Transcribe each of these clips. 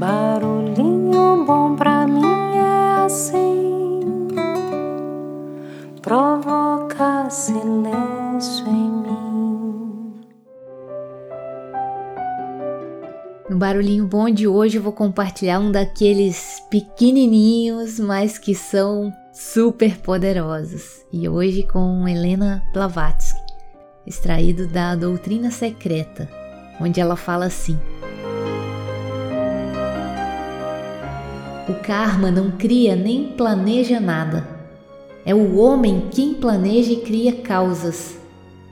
Barulhinho bom pra mim é assim, provoca silêncio em mim. No barulhinho bom de hoje eu vou compartilhar um daqueles pequenininhos, mas que são super poderosos. E hoje com Helena Blavatsky, extraído da Doutrina Secreta, onde ela fala assim: O karma não cria nem planeja nada. É o homem quem planeja e cria causas,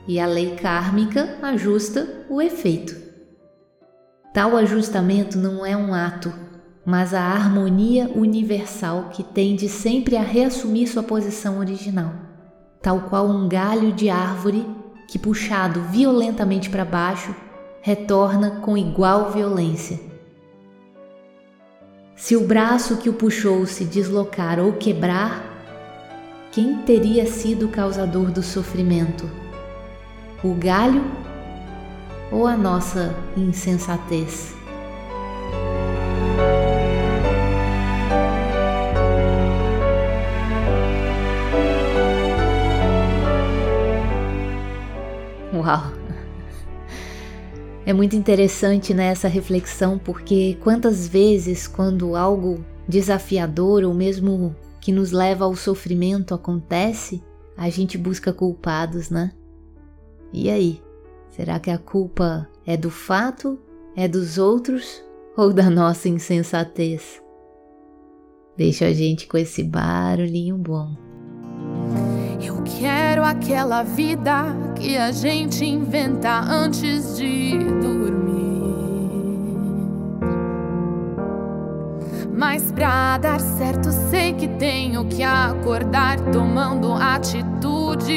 e a lei kármica ajusta o efeito. Tal ajustamento não é um ato, mas a harmonia universal que tende sempre a reassumir sua posição original, tal qual um galho de árvore que, puxado violentamente para baixo, retorna com igual violência se o braço que o puxou se deslocar ou quebrar, quem teria sido o causador do sofrimento? O galho ou a nossa insensatez? Uau! É muito interessante nessa né, reflexão porque quantas vezes, quando algo desafiador ou mesmo que nos leva ao sofrimento acontece, a gente busca culpados, né? E aí? Será que a culpa é do fato, é dos outros ou da nossa insensatez? Deixa a gente com esse barulhinho bom. Eu quero aquela vida que a gente inventa antes de dormir. Mas pra dar certo, sei que tenho que acordar tomando atitude.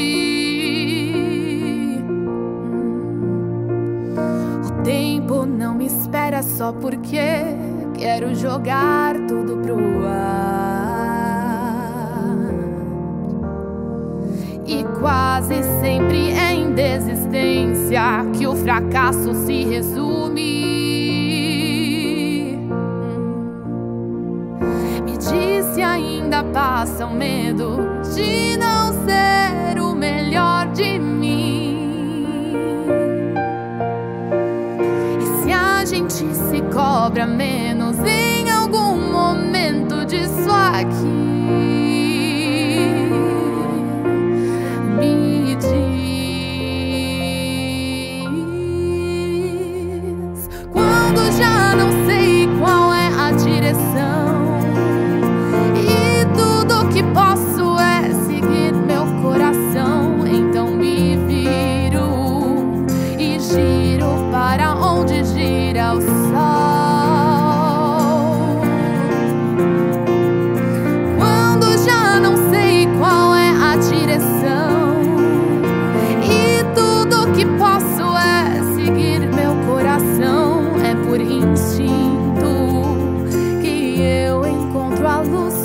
O tempo não me espera só porque quero jogar tudo pro ar. E quase sempre é em desistência que o fracasso se resume. Me disse ainda passa o medo de não ser o melhor de mim. E se a gente se cobra menos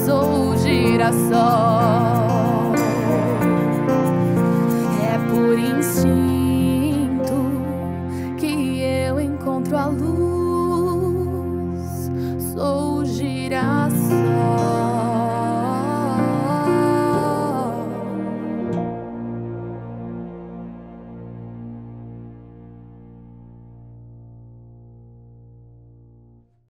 ou girassol.